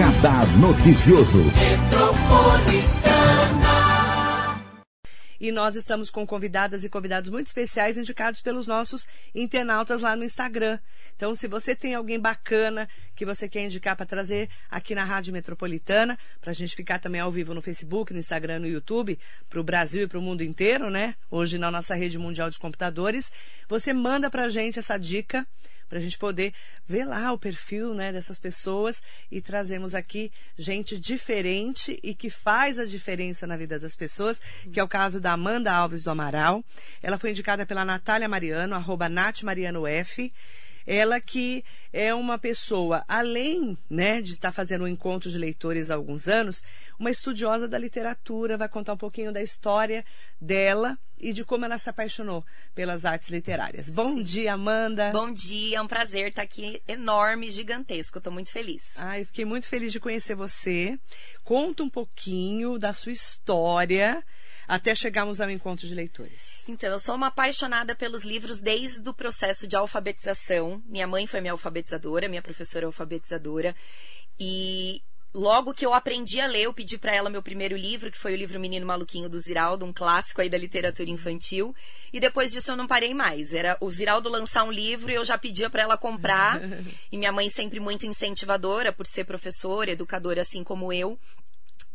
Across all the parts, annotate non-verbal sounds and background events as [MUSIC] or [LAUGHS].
Radar Noticioso. E nós estamos com convidadas e convidados muito especiais indicados pelos nossos internautas lá no Instagram. Então, se você tem alguém bacana que você quer indicar para trazer aqui na Rádio Metropolitana, para a gente ficar também ao vivo no Facebook, no Instagram, no YouTube, para o Brasil e para o mundo inteiro, né? Hoje na nossa rede mundial de computadores, você manda para a gente essa dica para a gente poder ver lá o perfil né, dessas pessoas e trazemos aqui gente diferente e que faz a diferença na vida das pessoas, que é o caso da Amanda Alves do Amaral. Ela foi indicada pela Natália Mariano, arroba Nath Mariano F. Ela que é uma pessoa, além né, de estar fazendo um encontro de leitores há alguns anos, uma estudiosa da literatura, vai contar um pouquinho da história dela e de como ela se apaixonou pelas artes literárias. Bom Sim. dia, Amanda. Bom dia, é um prazer estar aqui, enorme, gigantesco. Estou muito feliz. Ai, fiquei muito feliz de conhecer você. Conta um pouquinho da sua história até chegarmos ao encontro de leitores. Então, eu sou uma apaixonada pelos livros desde o processo de alfabetização. Minha mãe foi minha alfabetizadora, minha professora alfabetizadora. E logo que eu aprendi a ler, eu pedi para ela meu primeiro livro, que foi o livro Menino Maluquinho do Ziraldo, um clássico aí da literatura infantil. E depois disso eu não parei mais. Era o Ziraldo lançar um livro e eu já pedia para ela comprar. [LAUGHS] e minha mãe sempre muito incentivadora, por ser professora, educadora assim como eu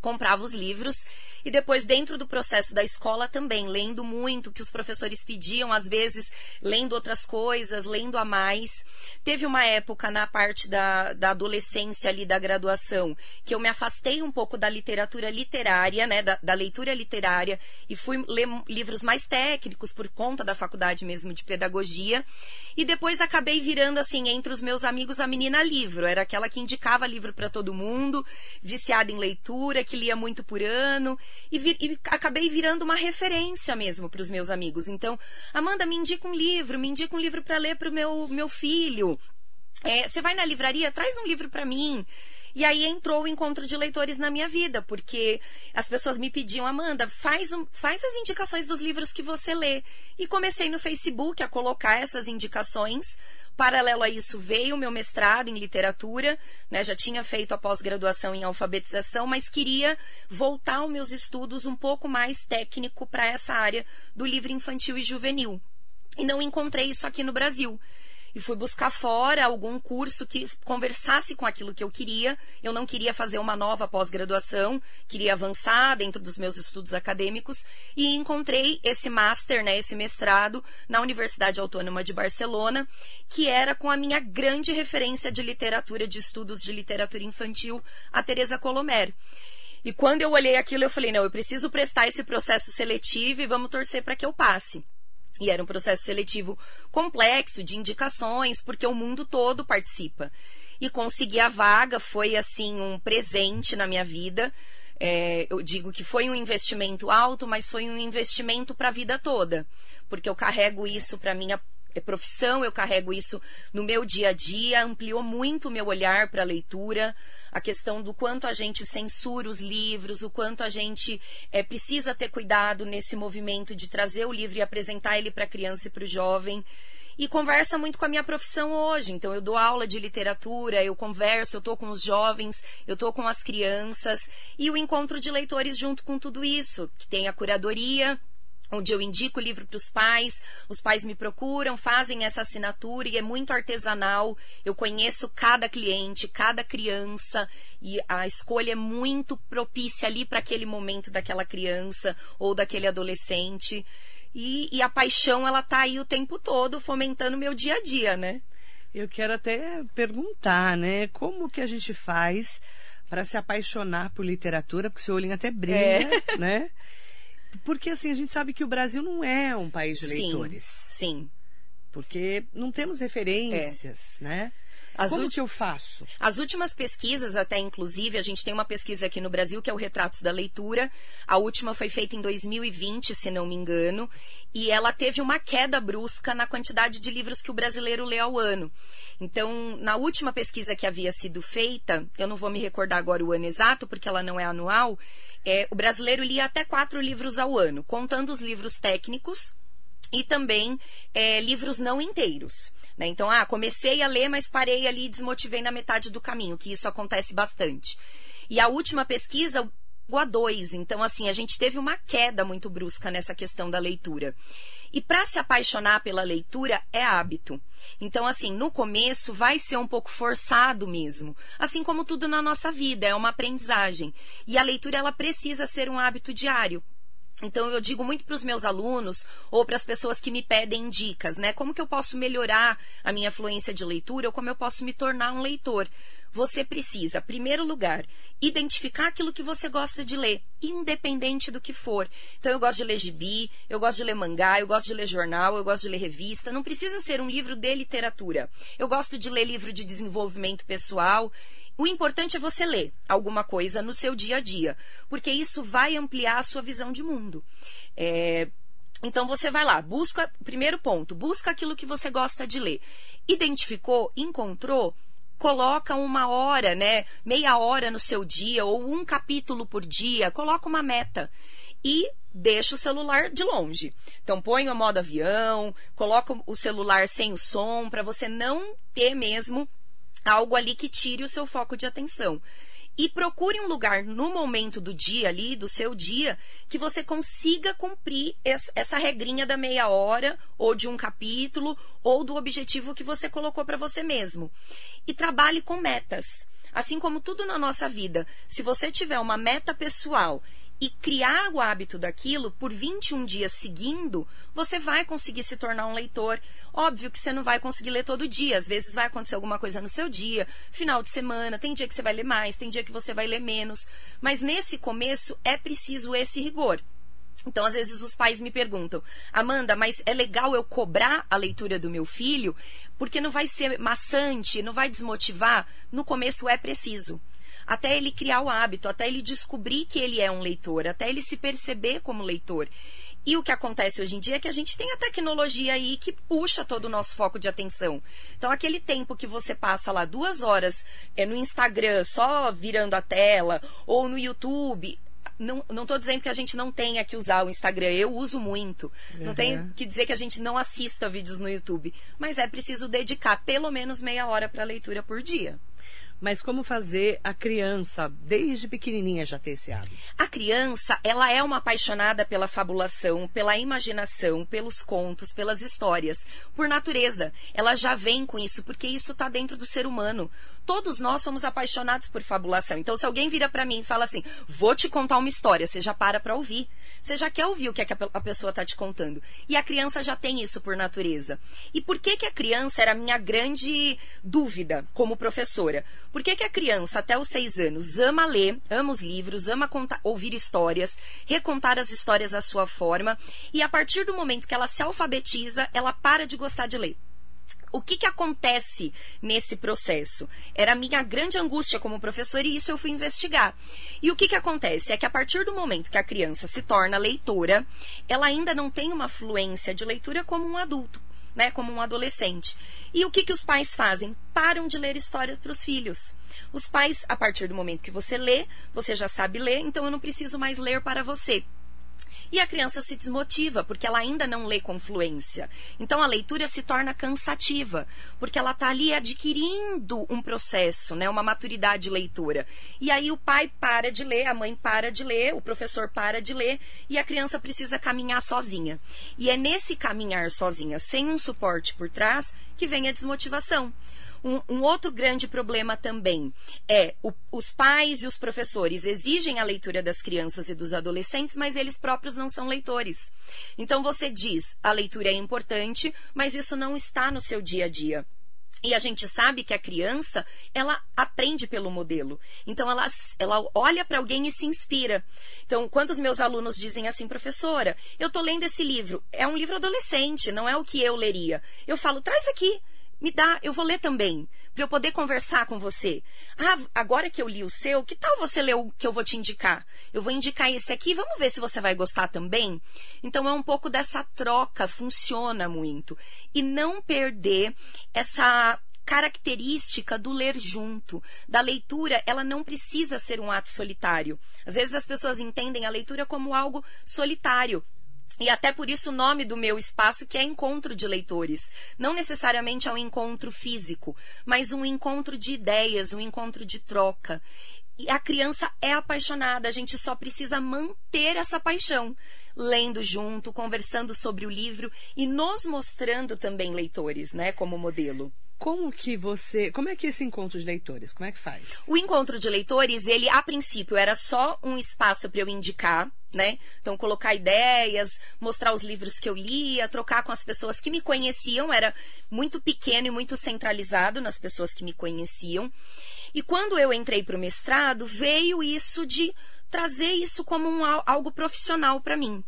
comprava os livros. E depois dentro do processo da escola também lendo muito que os professores pediam às vezes lendo outras coisas lendo a mais. Teve uma época na parte da, da adolescência ali da graduação que eu me afastei um pouco da literatura literária né da, da leitura literária e fui ler livros mais técnicos por conta da faculdade mesmo de pedagogia. E depois acabei virando assim entre os meus amigos a menina livro. Era aquela que indicava livro para todo mundo viciada em leitura que que lia muito por ano e, e acabei virando uma referência mesmo para os meus amigos. Então, Amanda, me indica um livro, me indica um livro para ler para o meu, meu filho. É, você vai na livraria, traz um livro para mim. E aí entrou o encontro de leitores na minha vida, porque as pessoas me pediam, Amanda, faz, um, faz as indicações dos livros que você lê. E comecei no Facebook a colocar essas indicações. Paralelo a isso, veio o meu mestrado em literatura, né? já tinha feito a pós-graduação em alfabetização, mas queria voltar os meus estudos um pouco mais técnico para essa área do livro infantil e juvenil. E não encontrei isso aqui no Brasil e fui buscar fora algum curso que conversasse com aquilo que eu queria. Eu não queria fazer uma nova pós-graduação, queria avançar dentro dos meus estudos acadêmicos e encontrei esse master, né, esse mestrado na Universidade Autônoma de Barcelona, que era com a minha grande referência de literatura, de estudos de literatura infantil, a Teresa Colomer. E quando eu olhei aquilo, eu falei: não, eu preciso prestar esse processo seletivo e vamos torcer para que eu passe. E era um processo seletivo complexo, de indicações, porque o mundo todo participa. E conseguir a vaga foi, assim, um presente na minha vida. É, eu digo que foi um investimento alto, mas foi um investimento para a vida toda. Porque eu carrego isso para minha profissão, eu carrego isso no meu dia a dia, ampliou muito o meu olhar para a leitura, a questão do quanto a gente censura os livros, o quanto a gente é, precisa ter cuidado nesse movimento de trazer o livro e apresentar ele para a criança e para o jovem. E conversa muito com a minha profissão hoje. Então, eu dou aula de literatura, eu converso, eu estou com os jovens, eu estou com as crianças. E o encontro de leitores junto com tudo isso, que tem a curadoria, onde eu indico o livro para os pais, os pais me procuram, fazem essa assinatura e é muito artesanal. Eu conheço cada cliente, cada criança e a escolha é muito propícia ali para aquele momento daquela criança ou daquele adolescente. E, e a paixão, ela tá aí o tempo todo fomentando o meu dia a dia, né? Eu quero até perguntar, né? Como que a gente faz para se apaixonar por literatura? Porque o seu olhinho até brilha, é. né? [LAUGHS] Porque assim, a gente sabe que o Brasil não é um país de leitores. Sim. Porque não temos referências, é. né? As Como que eu faço? As últimas pesquisas, até inclusive, a gente tem uma pesquisa aqui no Brasil que é o Retratos da Leitura. A última foi feita em 2020, se não me engano, e ela teve uma queda brusca na quantidade de livros que o brasileiro lê ao ano. Então, na última pesquisa que havia sido feita, eu não vou me recordar agora o ano exato, porque ela não é anual, é, o brasileiro lia até quatro livros ao ano, contando os livros técnicos e também é, livros não inteiros. Né? Então, ah, comecei a ler, mas parei ali e desmotivei na metade do caminho, que isso acontece bastante. E a última pesquisa, a 2. Então, assim, a gente teve uma queda muito brusca nessa questão da leitura. E para se apaixonar pela leitura é hábito. Então, assim, no começo vai ser um pouco forçado mesmo. Assim como tudo na nossa vida, é uma aprendizagem. E a leitura, ela precisa ser um hábito diário. Então eu digo muito para os meus alunos ou para as pessoas que me pedem dicas, né? Como que eu posso melhorar a minha fluência de leitura ou como eu posso me tornar um leitor? Você precisa, primeiro lugar, identificar aquilo que você gosta de ler, independente do que for. Então eu gosto de ler gibi, eu gosto de ler mangá, eu gosto de ler jornal, eu gosto de ler revista. Não precisa ser um livro de literatura. Eu gosto de ler livro de desenvolvimento pessoal. O importante é você ler alguma coisa no seu dia a dia, porque isso vai ampliar a sua visão de mundo. É, então você vai lá, busca, primeiro ponto, busca aquilo que você gosta de ler. Identificou, encontrou, coloca uma hora, né, meia hora no seu dia ou um capítulo por dia, coloca uma meta e deixa o celular de longe. Então põe o modo avião, coloca o celular sem o som para você não ter mesmo algo ali que tire o seu foco de atenção. E procure um lugar no momento do dia ali, do seu dia, que você consiga cumprir essa regrinha da meia hora, ou de um capítulo, ou do objetivo que você colocou para você mesmo. E trabalhe com metas. Assim como tudo na nossa vida, se você tiver uma meta pessoal e criar o hábito daquilo por 21 dias seguindo, você vai conseguir se tornar um leitor. Óbvio que você não vai conseguir ler todo dia, às vezes vai acontecer alguma coisa no seu dia, final de semana, tem dia que você vai ler mais, tem dia que você vai ler menos, mas nesse começo é preciso esse rigor. Então, às vezes, os pais me perguntam, Amanda, mas é legal eu cobrar a leitura do meu filho? Porque não vai ser maçante, não vai desmotivar? No começo é preciso até ele criar o hábito, até ele descobrir que ele é um leitor, até ele se perceber como leitor. E o que acontece hoje em dia é que a gente tem a tecnologia aí que puxa todo o nosso foco de atenção. Então, aquele tempo que você passa lá duas horas é, no Instagram só virando a tela, ou no YouTube, não, não tô dizendo que a gente não tenha que usar o Instagram, eu uso muito. Uhum. Não tenho que dizer que a gente não assista vídeos no YouTube, mas é preciso dedicar pelo menos meia hora para leitura por dia mas como fazer a criança, desde pequenininha, já ter esse hábito? A criança, ela é uma apaixonada pela fabulação, pela imaginação, pelos contos, pelas histórias. Por natureza, ela já vem com isso, porque isso está dentro do ser humano. Todos nós somos apaixonados por fabulação. Então, se alguém vira para mim e fala assim, vou te contar uma história, você já para para ouvir. Você já quer ouvir o que, é que a pessoa está te contando. E a criança já tem isso por natureza. E por que, que a criança era a minha grande dúvida como professora? Por que, que a criança, até os seis anos, ama ler, ama os livros, ama contar, ouvir histórias, recontar as histórias à sua forma, e a partir do momento que ela se alfabetiza, ela para de gostar de ler o que, que acontece nesse processo? Era a minha grande angústia como professora e isso eu fui investigar. E o que, que acontece? É que a partir do momento que a criança se torna leitora, ela ainda não tem uma fluência de leitura como um adulto. Né, como um adolescente. E o que, que os pais fazem? Param de ler histórias para os filhos. Os pais, a partir do momento que você lê, você já sabe ler, então eu não preciso mais ler para você. E a criança se desmotiva, porque ela ainda não lê com fluência. Então a leitura se torna cansativa, porque ela está ali adquirindo um processo, né, uma maturidade leitora. E aí o pai para de ler, a mãe para de ler, o professor para de ler, e a criança precisa caminhar sozinha. E é nesse caminhar sozinha, sem um suporte por trás, que vem a desmotivação. Um, um outro grande problema também é o, os pais e os professores exigem a leitura das crianças e dos adolescentes, mas eles próprios não são leitores. Então você diz a leitura é importante, mas isso não está no seu dia a dia. E a gente sabe que a criança, ela aprende pelo modelo. Então, ela, ela olha para alguém e se inspira. Então, quando os meus alunos dizem assim, professora, eu estou lendo esse livro, é um livro adolescente, não é o que eu leria. Eu falo, traz aqui me dá, eu vou ler também, para eu poder conversar com você. Ah, agora que eu li o seu, que tal você ler o que eu vou te indicar? Eu vou indicar esse aqui, vamos ver se você vai gostar também? Então é um pouco dessa troca, funciona muito. E não perder essa característica do ler junto, da leitura, ela não precisa ser um ato solitário. Às vezes as pessoas entendem a leitura como algo solitário. E até por isso o nome do meu espaço, que é Encontro de Leitores. Não necessariamente é um encontro físico, mas um encontro de ideias, um encontro de troca. E a criança é apaixonada, a gente só precisa manter essa paixão, lendo junto, conversando sobre o livro e nos mostrando também leitores, né, como modelo. Como que você. Como é que esse encontro de leitores? Como é que faz? O encontro de leitores, ele, a princípio, era só um espaço para eu indicar, né? Então, colocar ideias, mostrar os livros que eu lia, trocar com as pessoas que me conheciam. Era muito pequeno e muito centralizado nas pessoas que me conheciam. E quando eu entrei para o mestrado, veio isso de trazer isso como um, algo profissional para mim.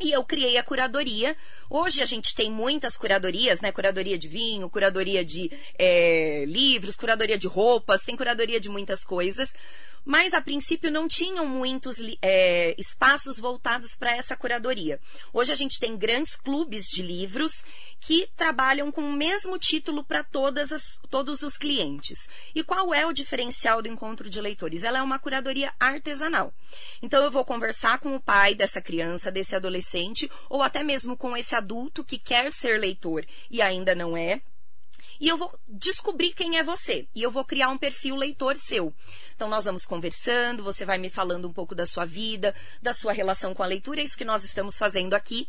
E eu criei a curadoria. Hoje a gente tem muitas curadorias, né? Curadoria de vinho, curadoria de é, livros, curadoria de roupas, tem curadoria de muitas coisas mas a princípio não tinham muitos é, espaços voltados para essa curadoria. Hoje a gente tem grandes clubes de livros que trabalham com o mesmo título para todos os clientes. E qual é o diferencial do encontro de leitores? Ela é uma curadoria artesanal. Então eu vou conversar com o pai dessa criança, desse adolescente, ou até mesmo com esse adulto que quer ser leitor e ainda não é e eu vou descobrir quem é você. E eu vou criar um perfil leitor seu. Então, nós vamos conversando, você vai me falando um pouco da sua vida, da sua relação com a leitura, é isso que nós estamos fazendo aqui.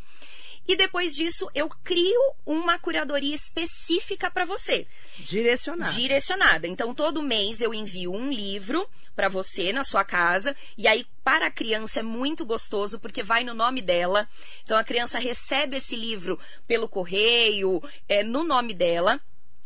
E depois disso, eu crio uma curadoria específica para você. Direcionada. Direcionada. Então, todo mês eu envio um livro para você na sua casa. E aí, para a criança é muito gostoso, porque vai no nome dela. Então, a criança recebe esse livro pelo correio, é, no nome dela.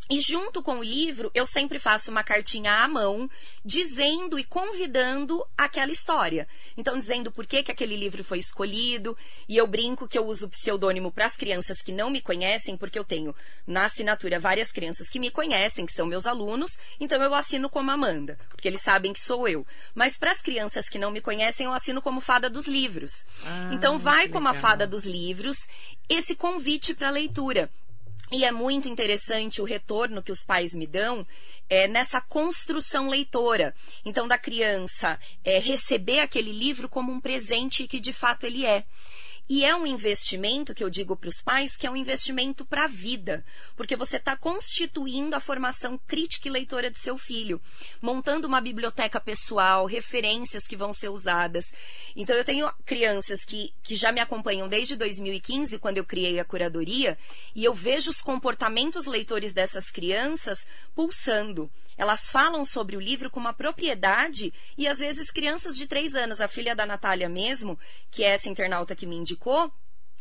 E junto com o livro, eu sempre faço uma cartinha à mão, dizendo e convidando aquela história. Então, dizendo por que, que aquele livro foi escolhido. E eu brinco que eu uso pseudônimo para as crianças que não me conhecem, porque eu tenho na assinatura várias crianças que me conhecem, que são meus alunos. Então, eu assino como Amanda, porque eles sabem que sou eu. Mas para as crianças que não me conhecem, eu assino como Fada dos Livros. Ah, então, vai como a Fada dos Livros esse convite para leitura. E é muito interessante o retorno que os pais me dão é, nessa construção leitora. Então, da criança é, receber aquele livro como um presente que de fato ele é. E é um investimento que eu digo para os pais que é um investimento para a vida, porque você está constituindo a formação crítica e leitora do seu filho, montando uma biblioteca pessoal, referências que vão ser usadas. Então, eu tenho crianças que, que já me acompanham desde 2015, quando eu criei a curadoria, e eu vejo os comportamentos leitores dessas crianças pulsando. Elas falam sobre o livro com uma propriedade e às vezes crianças de três anos, a filha da Natália mesmo, que é essa internauta que me indicou,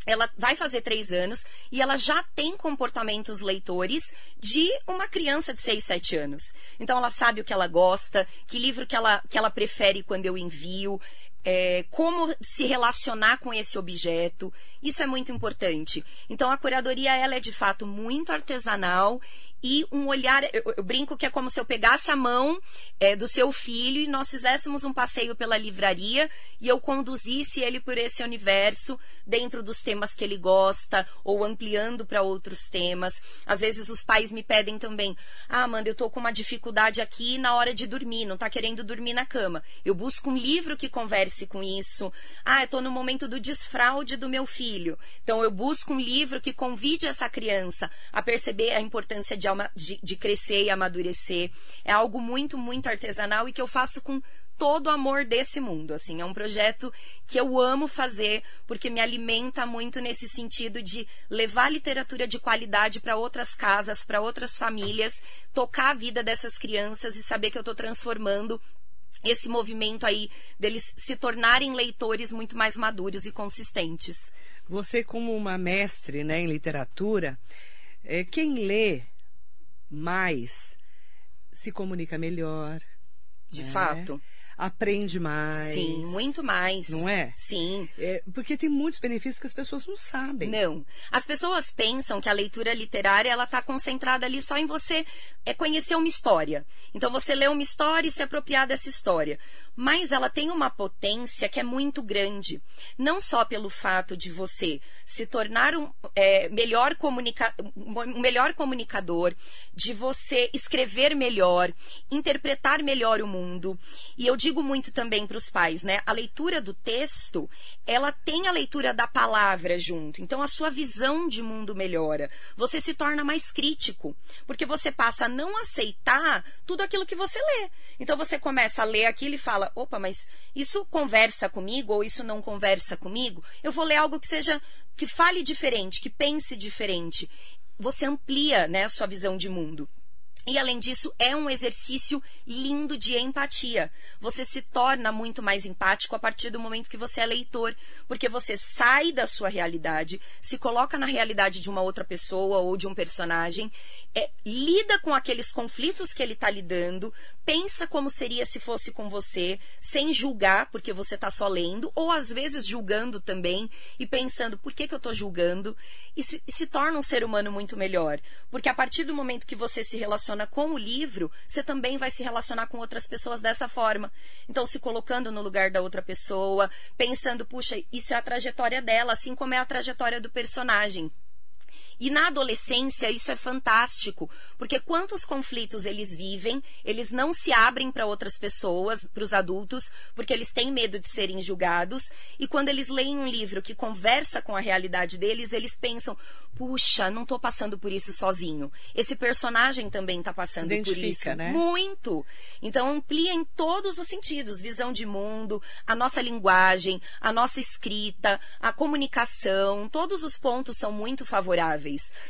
ela vai fazer três anos e ela já tem comportamentos leitores de uma criança de seis, sete anos. Então ela sabe o que ela gosta, que livro que ela, que ela prefere quando eu envio, é, como se relacionar com esse objeto. Isso é muito importante. Então a curadoria ela é de fato muito artesanal e um olhar. Eu, eu, brinco que é como se eu pegasse a mão é, do seu filho e nós fizéssemos um passeio pela livraria e eu conduzisse ele por esse universo dentro dos temas que ele gosta ou ampliando para outros temas. Às vezes os pais me pedem também: Ah, Amanda, eu tô com uma dificuldade aqui na hora de dormir, não tá querendo dormir na cama. Eu busco um livro que converse com isso. Ah, eu tô no momento do desfraude do meu filho. Então eu busco um livro que convide essa criança a perceber a importância de de, de crescer e amadurecer. É algo muito, muito artesanal e que eu faço com todo o amor desse mundo, assim, é um projeto que eu amo fazer porque me alimenta muito nesse sentido de levar literatura de qualidade para outras casas, para outras famílias, tocar a vida dessas crianças e saber que eu estou transformando esse movimento aí deles se tornarem leitores muito mais maduros e consistentes. Você como uma mestre, né, em literatura, é, quem lê mais se comunica melhor. De né? fato aprende mais. Sim, muito mais. Não é? Sim. É, porque tem muitos benefícios que as pessoas não sabem. Não. As pessoas pensam que a leitura literária ela está concentrada ali só em você é conhecer uma história. Então você lê uma história e se apropriar dessa história. Mas ela tem uma potência que é muito grande. Não só pelo fato de você se tornar um, é, melhor, comunica um melhor comunicador, de você escrever melhor, interpretar melhor o mundo. E eu digo muito também para os pais, né? A leitura do texto, ela tem a leitura da palavra junto. Então a sua visão de mundo melhora. Você se torna mais crítico, porque você passa a não aceitar tudo aquilo que você lê. Então você começa a ler aquilo e fala: "Opa, mas isso conversa comigo ou isso não conversa comigo?" Eu vou ler algo que seja que fale diferente, que pense diferente. Você amplia, né, a sua visão de mundo. E além disso, é um exercício lindo de empatia. Você se torna muito mais empático a partir do momento que você é leitor, porque você sai da sua realidade, se coloca na realidade de uma outra pessoa ou de um personagem, é, lida com aqueles conflitos que ele está lidando, pensa como seria se fosse com você, sem julgar, porque você está só lendo, ou às vezes julgando também e pensando por que, que eu estou julgando, e se, e se torna um ser humano muito melhor. Porque a partir do momento que você se relaciona relaciona com o livro, você também vai se relacionar com outras pessoas dessa forma. Então, se colocando no lugar da outra pessoa, pensando, puxa, isso é a trajetória dela, assim como é a trajetória do personagem. E na adolescência isso é fantástico, porque quantos conflitos eles vivem, eles não se abrem para outras pessoas, para os adultos, porque eles têm medo de serem julgados, e quando eles leem um livro que conversa com a realidade deles, eles pensam: puxa, não estou passando por isso sozinho. Esse personagem também está passando por isso. Né? Muito. Então amplia em todos os sentidos, visão de mundo, a nossa linguagem, a nossa escrita, a comunicação, todos os pontos são muito favoráveis.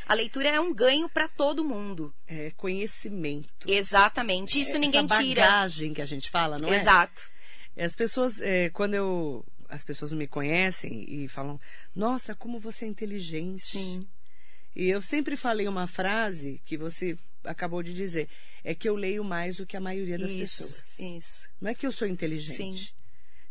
A leitura é um ganho para todo mundo. É conhecimento. Exatamente. Isso é, ninguém essa tira. bagagem que a gente fala, não é? Exato. As pessoas, é, quando eu. As pessoas me conhecem e falam, nossa, como você é inteligente. Sim. E eu sempre falei uma frase que você acabou de dizer. É que eu leio mais do que a maioria das isso, pessoas. Isso. Não é que eu sou inteligente. Sim.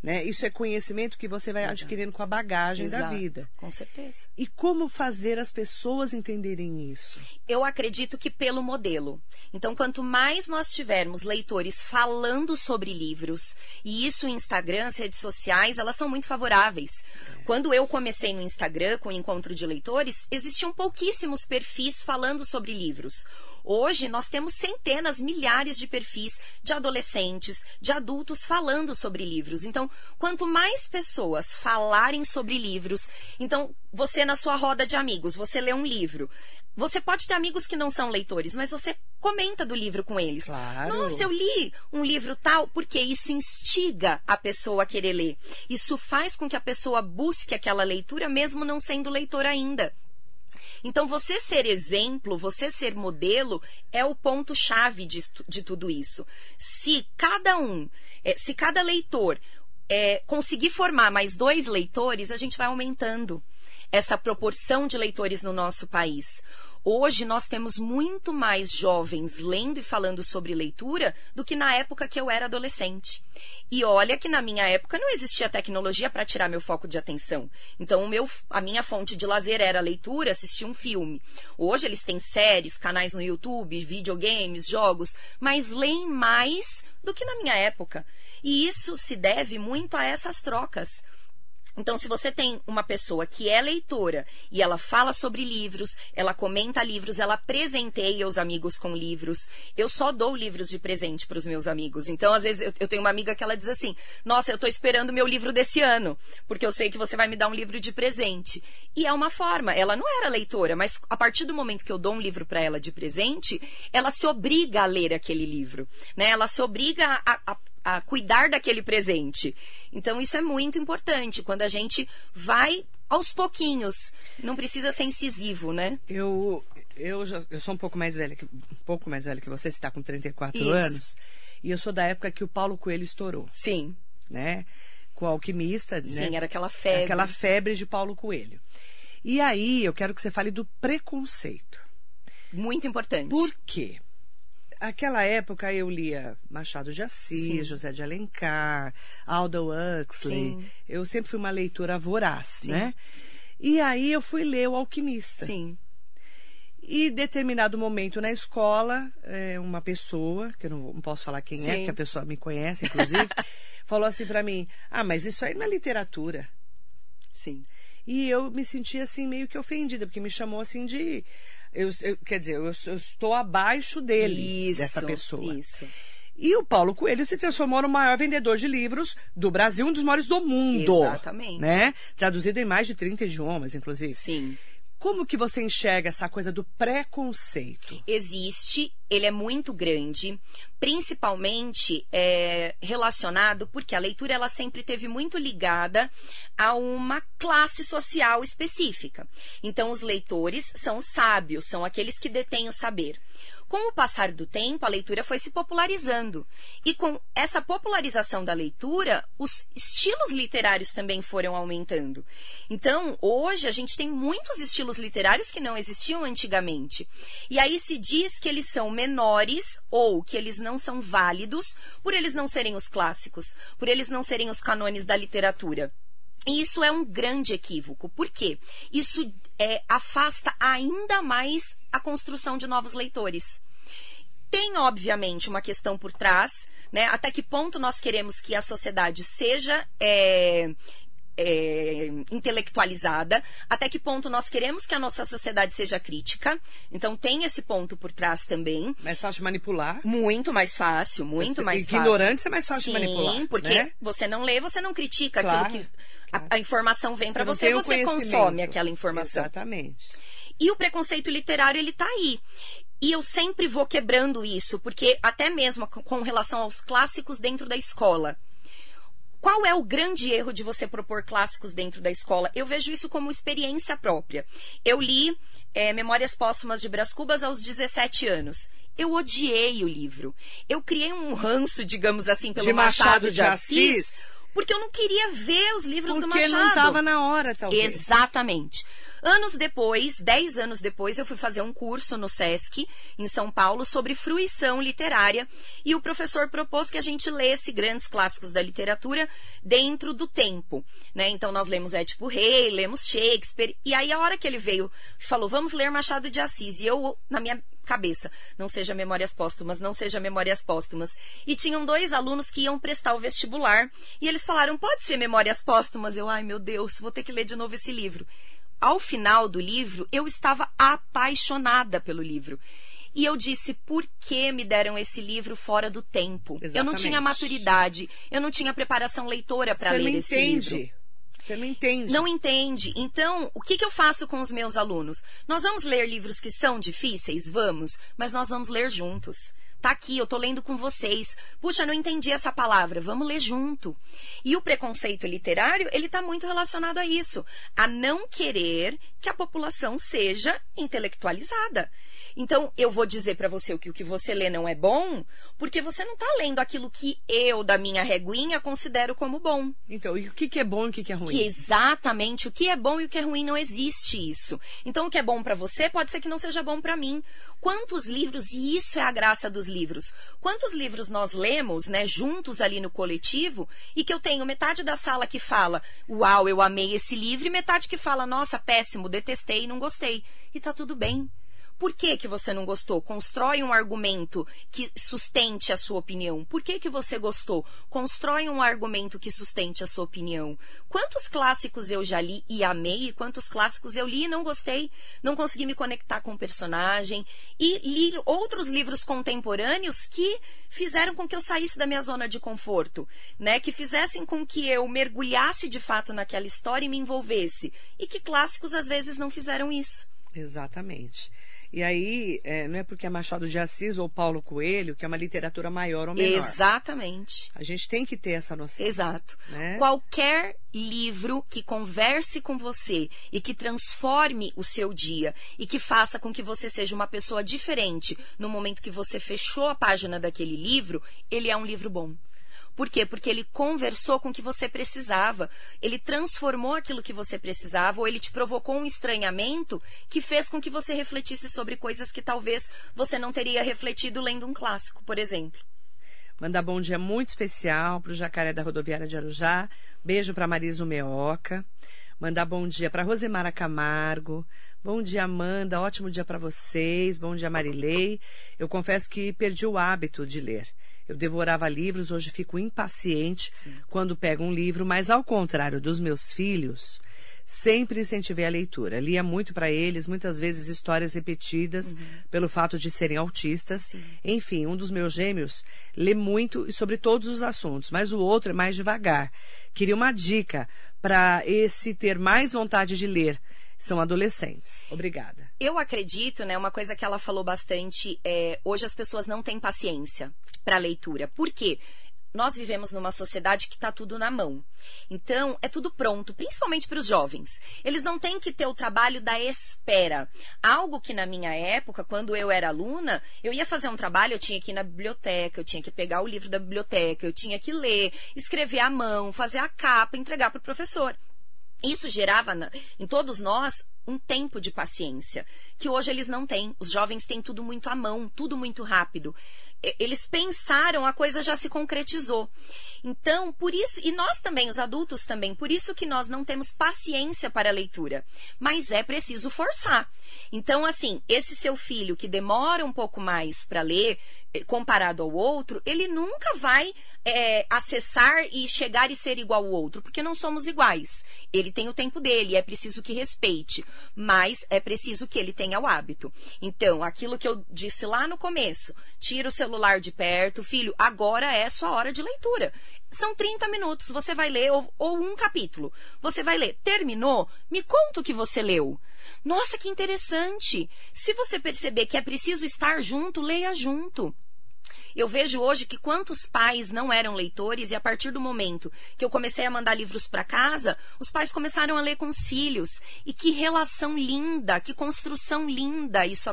Né? Isso é conhecimento que você vai Exato. adquirindo com a bagagem Exato, da vida. Com certeza. E como fazer as pessoas entenderem isso? Eu acredito que pelo modelo. Então, quanto mais nós tivermos leitores falando sobre livros, e isso o Instagram, as redes sociais, elas são muito favoráveis. É. Quando eu comecei no Instagram com o encontro de leitores, existiam pouquíssimos perfis falando sobre livros. Hoje nós temos centenas, milhares de perfis de adolescentes, de adultos falando sobre livros. Então, quanto mais pessoas falarem sobre livros, então você na sua roda de amigos, você lê um livro. Você pode ter amigos que não são leitores, mas você comenta do livro com eles. Claro. Nossa, eu li um livro tal, porque isso instiga a pessoa a querer ler. Isso faz com que a pessoa busque aquela leitura, mesmo não sendo leitor ainda. Então, você ser exemplo, você ser modelo, é o ponto-chave de, de, tudo isso. Se cada um, é, se cada leitor é, conseguir formar mais dois leitores, a gente vai aumentando essa proporção de leitores no nosso país. Hoje nós temos muito mais jovens lendo e falando sobre leitura do que na época que eu era adolescente. E olha que na minha época não existia tecnologia para tirar meu foco de atenção. Então meu, a minha fonte de lazer era leitura, assistir um filme. Hoje eles têm séries, canais no YouTube, videogames, jogos, mas leem mais do que na minha época. E isso se deve muito a essas trocas. Então, se você tem uma pessoa que é leitora e ela fala sobre livros, ela comenta livros, ela presenteia os amigos com livros. Eu só dou livros de presente para os meus amigos. Então, às vezes, eu, eu, tenho uma amiga que ela diz assim: Nossa, eu estou esperando meu livro desse ano, porque eu sei que você vai me dar um livro de presente. E é uma forma. Ela não era leitora, mas a partir do momento que eu dou um livro para ela de presente, ela se obriga a ler aquele livro. Né? Ela se obriga a, a a cuidar daquele presente. Então, isso é muito importante quando a gente vai aos pouquinhos. Não precisa ser incisivo, né? Eu, eu, já, eu sou um pouco mais velha que, um pouco mais velha que você, você está com 34 isso. anos. E eu sou da época que o Paulo Coelho estourou. Sim. Né? Com o alquimista, Sim, né? era aquela febre. Aquela febre de Paulo Coelho. E aí, eu quero que você fale do preconceito. Muito importante. Por quê? Aquela época eu lia Machado de Assis, Sim. José de Alencar, Aldo Huxley. Sim. Eu sempre fui uma leitora voraz, Sim. né? E aí eu fui ler O Alquimista. Sim. E determinado momento na escola, é, uma pessoa, que eu não, posso falar quem é, que a pessoa me conhece, inclusive, [LAUGHS] falou assim para mim: Ah, mas isso aí não é literatura. Sim. E eu me senti assim meio que ofendida, porque me chamou assim de eu, eu, quer dizer, eu, eu, estou abaixo dele, isso, dessa pessoa. Isso. E o Paulo Coelho se transformou no maior vendedor de livros do Brasil, um dos maiores do mundo. Exatamente. Né? Traduzido em mais de 30 idiomas, inclusive. Sim. Como que você enxerga essa coisa do preconceito? Existe, ele é muito grande, principalmente é, relacionado porque a leitura ela sempre teve muito ligada a uma classe social específica. Então, os leitores são sábios, são aqueles que detêm o saber. Com o passar do tempo, a leitura foi se popularizando. E com essa popularização da leitura, os estilos literários também foram aumentando. Então, hoje, a gente tem muitos estilos literários que não existiam antigamente. E aí se diz que eles são menores ou que eles não são válidos por eles não serem os clássicos, por eles não serem os canones da literatura. E isso é um grande equívoco. Por quê? Isso é, afasta ainda mais a construção de novos leitores. Tem, obviamente, uma questão por trás, né? Até que ponto nós queremos que a sociedade seja é, é, intelectualizada, até que ponto nós queremos que a nossa sociedade seja crítica. Então tem esse ponto por trás também. Mais fácil de manipular. Muito mais fácil, muito mais fácil. Ignorante é mais fácil Sim, de manipular. Sim, porque né? você não lê, você não critica Claro, aquilo que a, a informação vem para você, o você consome aquela informação. Exatamente. E o preconceito literário, ele tá aí. E eu sempre vou quebrando isso, porque até mesmo com relação aos clássicos dentro da escola. Qual é o grande erro de você propor clássicos dentro da escola? Eu vejo isso como experiência própria. Eu li eh, Memórias Póstumas de Brás Cubas aos 17 anos. Eu odiei o livro. Eu criei um ranço, digamos assim, pelo De Machado de Assis, Assis? porque eu não queria ver os livros do Porque Machado. não estava na hora, talvez. Exatamente. Anos depois, dez anos depois, eu fui fazer um curso no SESC, em São Paulo, sobre fruição literária. E o professor propôs que a gente lesse grandes clássicos da literatura dentro do tempo. Né? Então, nós lemos Édipo Rei, lemos Shakespeare. E aí, a hora que ele veio e falou, vamos ler Machado de Assis. E eu, na minha cabeça, não seja Memórias Póstumas, não seja Memórias Póstumas. E tinham dois alunos que iam prestar o vestibular. E eles falaram, pode ser Memórias Póstumas? Eu, ai meu Deus, vou ter que ler de novo esse livro ao final do livro, eu estava apaixonada pelo livro. E eu disse, por que me deram esse livro fora do tempo? Eu não tinha Exatamente. maturidade, eu não tinha preparação leitora para ler esse livro. entende. Você não entende. Não entende. Então, o que, que eu faço com os meus alunos? Nós vamos ler livros que são difíceis? Vamos, mas nós vamos ler juntos. Tá aqui, eu tô lendo com vocês. Puxa, não entendi essa palavra. Vamos ler junto. E o preconceito literário, ele tá muito relacionado a isso, a não querer que a população seja intelectualizada. Então, eu vou dizer para você que o que você lê não é bom, porque você não tá lendo aquilo que eu, da minha reguinha, considero como bom. Então, e o que, que é bom e o que, que é ruim? E exatamente o que é bom e o que é ruim não existe isso. Então o que é bom para você pode ser que não seja bom para mim. Quantos livros e isso é a graça dos livros? Quantos livros nós lemos, né, juntos ali no coletivo e que eu tenho metade da sala que fala: "Uau, eu amei esse livro" e metade que fala: "Nossa, péssimo, detestei, não gostei". E tá tudo bem. Por que, que você não gostou? Constrói um argumento que sustente a sua opinião. Por que, que você gostou? Constrói um argumento que sustente a sua opinião. Quantos clássicos eu já li e amei, e quantos clássicos eu li e não gostei? Não consegui me conectar com o personagem. E li outros livros contemporâneos que fizeram com que eu saísse da minha zona de conforto, né? Que fizessem com que eu mergulhasse de fato naquela história e me envolvesse. E que clássicos às vezes não fizeram isso. Exatamente. E aí, é, não é porque é Machado de Assis ou Paulo Coelho que é uma literatura maior ou menor. Exatamente. A gente tem que ter essa noção. Exato. Né? Qualquer livro que converse com você e que transforme o seu dia e que faça com que você seja uma pessoa diferente no momento que você fechou a página daquele livro, ele é um livro bom. Por quê? Porque ele conversou com o que você precisava. Ele transformou aquilo que você precisava, ou ele te provocou um estranhamento que fez com que você refletisse sobre coisas que talvez você não teria refletido lendo um clássico, por exemplo. Mandar bom dia muito especial para o Jacaré da Rodoviária de Arujá. Beijo para Marisa Meoca. Mandar bom dia para Rosemara Camargo. Bom dia, Amanda. Ótimo dia para vocês. Bom dia, Marilei. Eu confesso que perdi o hábito de ler. Eu devorava livros, hoje fico impaciente Sim. quando pego um livro, mas ao contrário dos meus filhos, sempre incentivei a leitura. Lia muito para eles, muitas vezes histórias repetidas uhum. pelo fato de serem autistas. Sim. Enfim, um dos meus gêmeos lê muito e sobre todos os assuntos, mas o outro é mais devagar. Queria uma dica para esse ter mais vontade de ler são adolescentes. Obrigada. Eu acredito, né, uma coisa que ela falou bastante é, hoje as pessoas não têm paciência para leitura. Por quê? nós vivemos numa sociedade que está tudo na mão. Então, é tudo pronto, principalmente para os jovens. Eles não têm que ter o trabalho da espera. Algo que na minha época, quando eu era aluna, eu ia fazer um trabalho, eu tinha que ir na biblioteca, eu tinha que pegar o livro da biblioteca, eu tinha que ler, escrever à mão, fazer a capa, entregar para o professor. Isso gerava em todos nós um tempo de paciência, que hoje eles não têm. Os jovens têm tudo muito à mão, tudo muito rápido. Eles pensaram, a coisa já se concretizou. Então, por isso, e nós também, os adultos também, por isso que nós não temos paciência para a leitura. Mas é preciso forçar. Então, assim, esse seu filho que demora um pouco mais para ler, comparado ao outro, ele nunca vai é, acessar e chegar e ser igual ao outro, porque não somos iguais. Ele tem o tempo dele, é preciso que respeite, mas é preciso que ele tenha o hábito. Então, aquilo que eu disse lá no começo, tira o celular de perto, filho, agora é sua hora de leitura. São 30 minutos, você vai ler, ou, ou um capítulo. Você vai ler, terminou? Me conta o que você leu. Nossa, que interessante! Se você perceber que é preciso estar junto, leia junto. Eu vejo hoje que quantos pais não eram leitores e a partir do momento que eu comecei a mandar livros para casa, os pais começaram a ler com os filhos. E que relação linda, que construção linda isso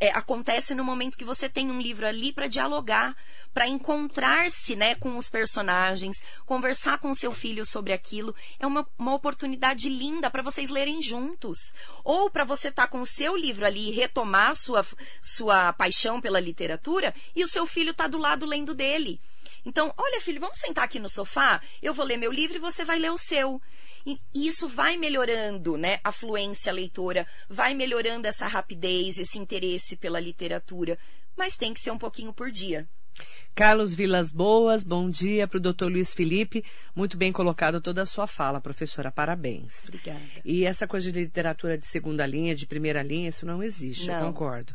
é, acontece no momento que você tem um livro ali para dialogar, para encontrar-se né, com os personagens, conversar com seu filho sobre aquilo. É uma, uma oportunidade linda para vocês lerem juntos. Ou para você estar tá com o seu livro ali e retomar sua, sua paixão pela literatura e o seu filho está do lado lendo dele. Então, olha, filho, vamos sentar aqui no sofá, eu vou ler meu livro e você vai ler o seu. E isso vai melhorando, né, a fluência leitora, vai melhorando essa rapidez, esse interesse pela literatura, mas tem que ser um pouquinho por dia. Carlos Vilas Boas, bom dia para o doutor Luiz Felipe. Muito bem colocado toda a sua fala, professora. Parabéns. Obrigada. E essa coisa de literatura de segunda linha, de primeira linha, isso não existe, não. eu concordo.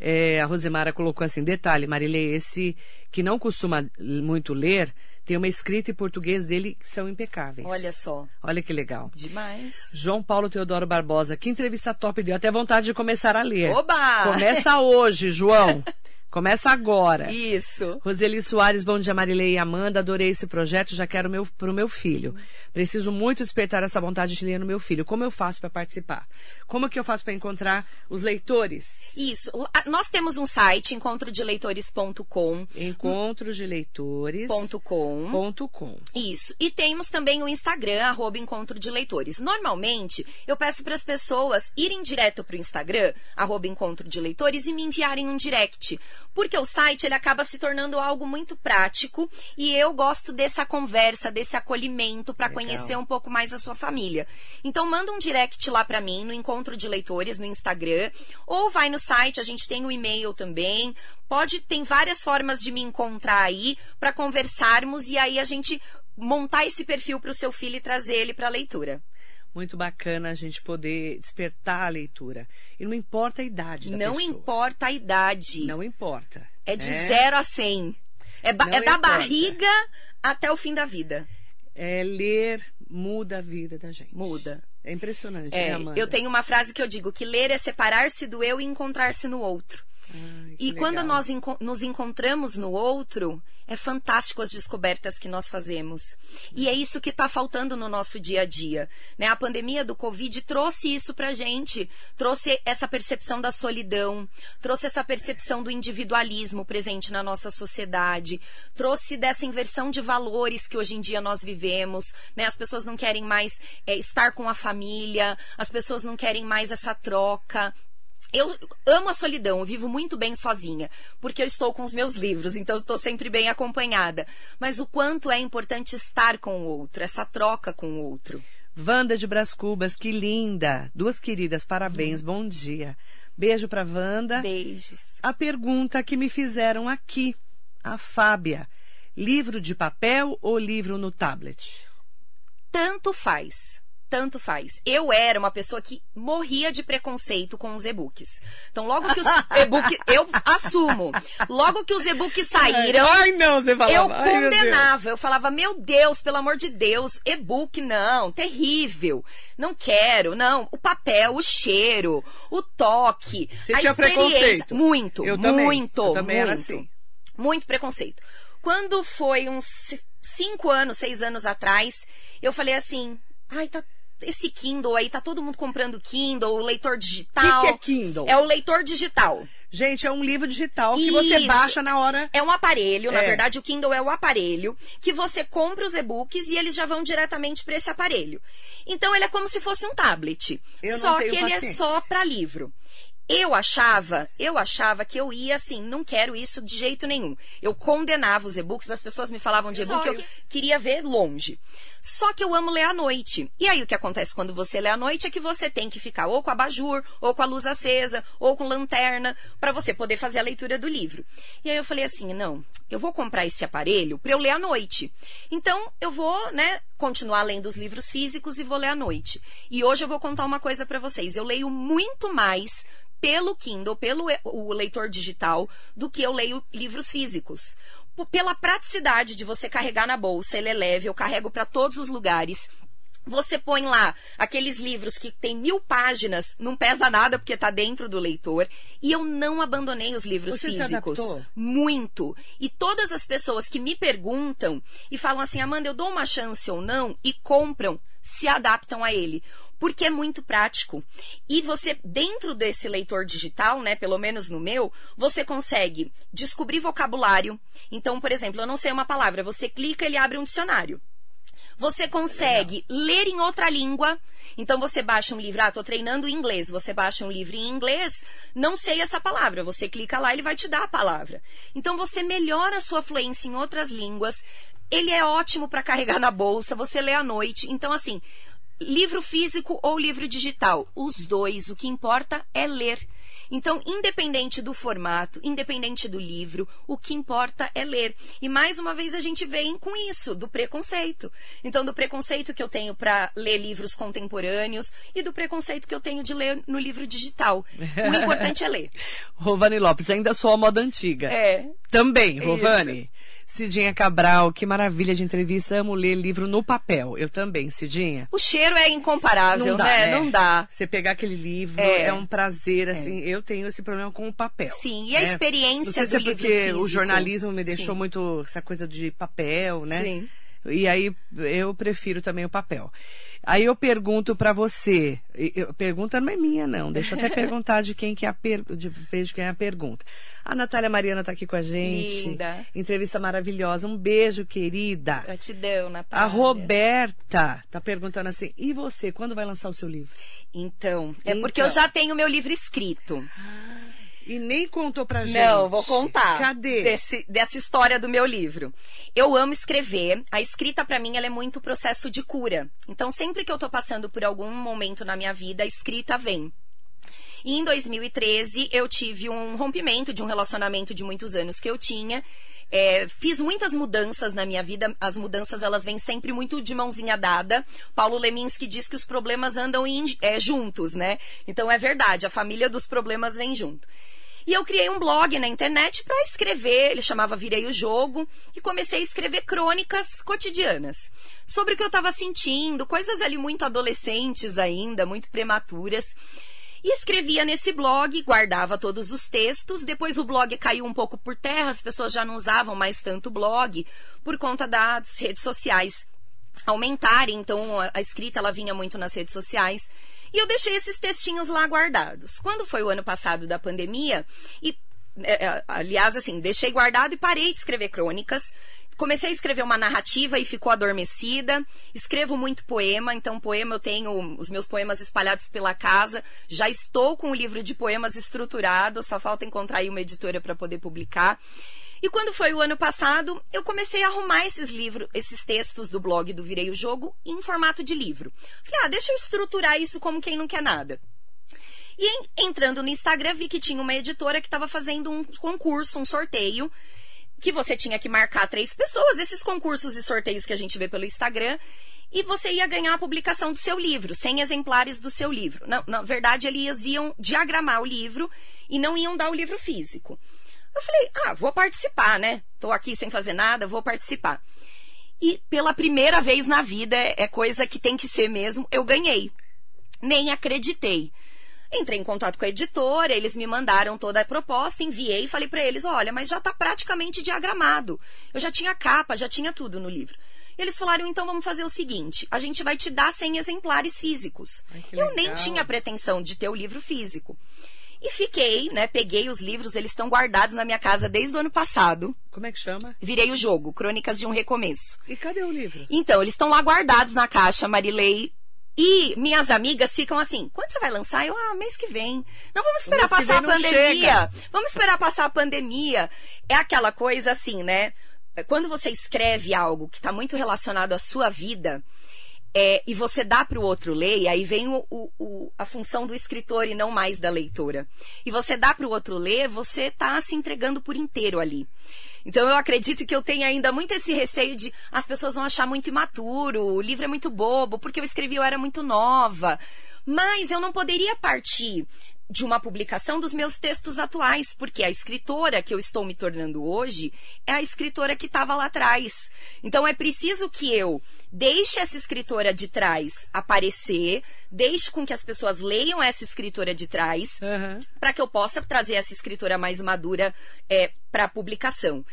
É, a Rosemara colocou assim: detalhe, Marilei, esse que não costuma muito ler, tem uma escrita em português dele que são impecáveis. Olha só. Olha que legal. Demais. João Paulo Teodoro Barbosa, que entrevista top, deu até vontade de começar a ler. Oba! Começa hoje, João. [LAUGHS] Começa agora. Isso. Roseli Soares, bom dia, Marilei e Amanda. Adorei esse projeto, já quero meu, para o meu filho. Preciso muito despertar essa vontade de ler no meu filho. Como eu faço para participar? Como que eu faço para encontrar os leitores? Isso. Nós temos um site, encontrodeleitores.com. Encontrodeleitores.com. Isso. E temos também o Instagram, arroba Encontro de Leitores. Normalmente, eu peço para as pessoas irem direto para o Instagram, arroba Encontro de Leitores, e me enviarem um direct porque o site ele acaba se tornando algo muito prático e eu gosto dessa conversa, desse acolhimento para conhecer um pouco mais a sua família. Então manda um direct lá para mim no encontro de leitores no Instagram ou vai no site, a gente tem o um e-mail também. Pode tem várias formas de me encontrar aí para conversarmos e aí a gente montar esse perfil para o seu filho e trazer ele para a leitura muito bacana a gente poder despertar a leitura. E não importa a idade da Não pessoa. importa a idade. Não importa. É de é... 0 a 100. É, é da barriga até o fim da vida. É ler muda a vida da gente. Muda. É impressionante, é, né, Eu tenho uma frase que eu digo que ler é separar-se do eu e encontrar-se no outro. Ai, e legal. quando nós nos encontramos no outro, é fantástico as descobertas que nós fazemos. E é isso que está faltando no nosso dia a dia. Né? A pandemia do Covid trouxe isso para gente, trouxe essa percepção da solidão, trouxe essa percepção do individualismo presente na nossa sociedade, trouxe dessa inversão de valores que hoje em dia nós vivemos. Né? As pessoas não querem mais é, estar com a família, as pessoas não querem mais essa troca. Eu amo a solidão, eu vivo muito bem sozinha, porque eu estou com os meus livros, então eu estou sempre bem acompanhada. Mas o quanto é importante estar com o outro, essa troca com o outro. Wanda de Bras Cubas, que linda! Duas queridas, parabéns, hum. bom dia. Beijo para Wanda. Beijos. A pergunta que me fizeram aqui, a Fábia: livro de papel ou livro no tablet? Tanto faz tanto faz. Eu era uma pessoa que morria de preconceito com os e-books. Então, logo que os [LAUGHS] e-books. eu assumo. Logo que os e-books saíram. Ai, não, você falava. Eu Ai, condenava. Eu falava, meu Deus, pelo amor de Deus, e-book não, terrível. Não quero, não. O papel, o cheiro, o toque, Você a tinha experiência. preconceito? Muito, Eu também. muito, Eu também muito. era assim. Muito preconceito. Quando foi uns cinco anos, seis anos atrás, eu falei assim, ai, tá. Esse Kindle aí, tá todo mundo comprando Kindle, o leitor O digital. que, que é Kindle? É o leitor digital. Gente, é um livro digital que você Isso. baixa na hora. É um aparelho, na É. verdade, o Kindle é o aparelho que você compra os e-books e eles já vão diretamente para esse aparelho. Então ele é como se fosse um tablet. Eu só que ele é só para livro. Eu achava, eu achava que eu ia assim, não quero isso de jeito nenhum. Eu condenava os e-books, as pessoas me falavam de e-book, eu eu. queria ver longe. Só que eu amo ler à noite. E aí o que acontece quando você lê à noite é que você tem que ficar ou com abajur, ou com a luz acesa, ou com lanterna, para você poder fazer a leitura do livro. E aí eu falei assim, não, eu vou comprar esse aparelho para eu ler à noite. Então eu vou, né, continuar lendo os livros físicos e vou ler à noite. E hoje eu vou contar uma coisa para vocês. Eu leio muito mais pelo Kindle, pelo o leitor digital, do que eu leio livros físicos. Pela praticidade de você carregar na bolsa, ele é leve, eu carrego para todos os lugares. Você põe lá aqueles livros que tem mil páginas, não pesa nada porque está dentro do leitor. E eu não abandonei os livros Você se físicos. adaptou? Muito. E todas as pessoas que me perguntam e falam assim, Amanda, eu dou uma chance ou não, e compram, se adaptam a ele. Porque é muito prático. E você, dentro desse leitor digital, né, pelo menos no meu, você consegue descobrir vocabulário. Então, por exemplo, eu não sei uma palavra, você clica, ele abre um dicionário. Você consegue ler em outra língua. Então você baixa um livro, ah, tô treinando inglês. Você baixa um livro em inglês, não sei essa palavra. Você clica lá, ele vai te dar a palavra. Então você melhora a sua fluência em outras línguas. Ele é ótimo para carregar na bolsa, você lê à noite. Então assim, livro físico ou livro digital, os dois, o que importa é ler. Então, independente do formato, independente do livro, o que importa é ler. E mais uma vez a gente vem com isso, do preconceito. Então, do preconceito que eu tenho para ler livros contemporâneos e do preconceito que eu tenho de ler no livro digital. O [LAUGHS] importante é ler. Rovani Lopes, ainda sou a moda antiga. É. Também, Rovani. Cidinha Cabral, que maravilha de entrevista. Amo ler livro no papel. Eu também, Cidinha. O cheiro é incomparável, Não dá, né? né? Não dá. Você pegar aquele livro É. é, um prazer, assim. Eu tenho esse problema com o papel. Sim, e a né? experiência Não sei do se é livro porque o jornalismo me deixou Sim. muito essa coisa de papel, né? Sim. E aí eu prefiro também o papel. Aí eu pergunto pra você, eu- pergunta não é minha não, deixa eu até [LAUGHS] perguntar de quem que é a per, de quem é a pergunta. A Natália Mariana tá aqui com a gente. Linda. Entrevista maravilhosa. Um beijo, querida. Gratidão, Natália. A Roberta tá perguntando assim: "E você, quando vai lançar o seu livro?" Então, é Então. porque eu já tenho meu livro escrito. E nem contou pra gente. Não, vou contar. Cadê? Desse, dessa história do meu livro. Eu amo escrever. A escrita, pra mim, ela é muito processo de cura. Então, sempre que eu tô passando por algum momento na minha vida, a escrita vem. E em 2013, eu tive um rompimento de um relacionamento de muitos anos que eu tinha. É, fiz muitas mudanças na minha vida. As mudanças, elas vêm sempre muito de mãozinha dada. Paulo Leminski diz que os problemas andam é, juntos, né? Então, é verdade. A família dos problemas vem junto. E eu criei um blog na internet para escrever, ele chamava Virei o Jogo, e comecei a escrever crônicas cotidianas sobre o que eu estava sentindo, coisas ali muito adolescentes ainda, muito prematuras. E escrevia nesse blog, guardava todos os textos. Depois o blog caiu um pouco por terra, as pessoas já não usavam mais tanto o blog por conta das redes sociais aumentarem, então a, escrita ela vinha muito nas redes sociais. E eu deixei esses textinhos lá guardados. Quando foi o ano passado da pandemia, e é, é, aliás, assim, deixei guardado e parei de escrever crônicas. Comecei a escrever uma narrativa e ficou adormecida. Escrevo muito poema, então poema eu tenho os meus poemas espalhados pela casa. Já estou com o livro de poemas estruturado, só falta encontrar aí uma editora para poder publicar. E quando foi o ano passado, eu comecei a arrumar esses livros, esses textos do blog do Virei o Jogo em formato de livro. Falei, ah, deixa eu estruturar isso como quem não quer nada. E en- entrando no Instagram, vi que tinha uma editora que estava fazendo um concurso, um sorteio, que você tinha que marcar três pessoas, esses concursos e sorteios que a gente vê pelo Instagram, e você ia ganhar a publicação do seu livro, 100 exemplares do seu livro. Na, na verdade, eles iam diagramar o livro e não iam dar o livro físico. Eu falei, ah, vou participar, né? Tô aqui sem fazer nada, vou participar. E pela primeira vez na vida, é coisa que tem que ser mesmo, eu ganhei. Nem acreditei. Entrei em contato com a editora, eles me mandaram toda a proposta, enviei e falei para eles: olha, mas já está praticamente diagramado. Eu já tinha capa, já tinha tudo no livro. E eles falaram: então vamos fazer o seguinte: a gente vai te dar 100 exemplares físicos. Ai, Eu nem tinha pretensão de ter o livro físico. E fiquei, né? Peguei os livros, eles estão guardados na minha casa desde o ano passado. Como é que chama? Virei o jogo, Crônicas de um Recomeço. E cadê o livro? Então, eles estão lá guardados na caixa, Marilei. E minhas amigas ficam assim, quando você vai lançar? Eu, ah, mês que vem. Não, vamos esperar passar a pandemia. Vamos esperar passar a pandemia. É aquela coisa assim, né? Quando você escreve algo que está muito relacionado à sua vida, é, e você dá para o outro ler, e aí vem o, o- o- a função do escritor e não mais da leitora. E você dá para o outro ler, você está se entregando por inteiro ali. Então eu acredito que eu tenho ainda muito esse receio de as pessoas vão achar muito imaturo, o livro é muito bobo, porque eu escrevi eu era muito nova. Mas eu não poderia partir de uma publicação dos meus textos atuais, porque a escritora que eu estou me tornando hoje é a escritora que estava lá atrás. Então é preciso que eu deixe essa escritora de trás aparecer, deixe com que as pessoas leiam essa escritora de trás, Aham. para que eu possa trazer essa escritora mais madura é, para publicação.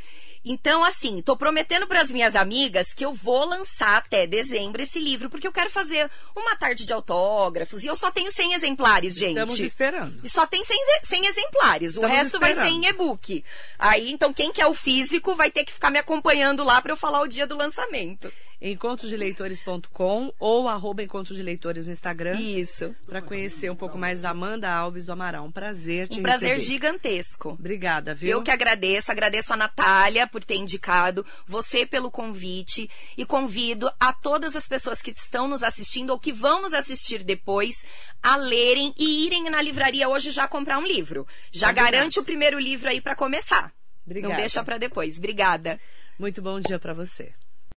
Então, assim, estou prometendo para as minhas amigas que eu vou lançar até dezembro esse livro, porque eu quero fazer uma tarde de autógrafos. E eu só tenho 100 exemplares, gente. Estamos esperando. E só tem 100, ze- 100 exemplares. O Estamos resto vai ser esperando. em e-book. Aí, então, quem quer o físico vai ter que ficar me acompanhando lá para eu falar o dia do lançamento. encontrosdeleitores.com ou arroba Encontro de Leitores no Instagram Isso. para conhecer um pouco mais da Amanda Alves do Amaral. Um prazer te Um prazer receber. gigantesco. Obrigada, viu? Eu que agradeço, agradeço a Natália por ter indicado, você pelo convite e convido a todas as pessoas que estão nos assistindo ou que vão nos assistir depois a lerem e irem na livraria hoje já comprar um livro. Já garante o primeiro livro aí para começar. Obrigada. Não deixa para depois. Obrigada. Muito bom dia para você.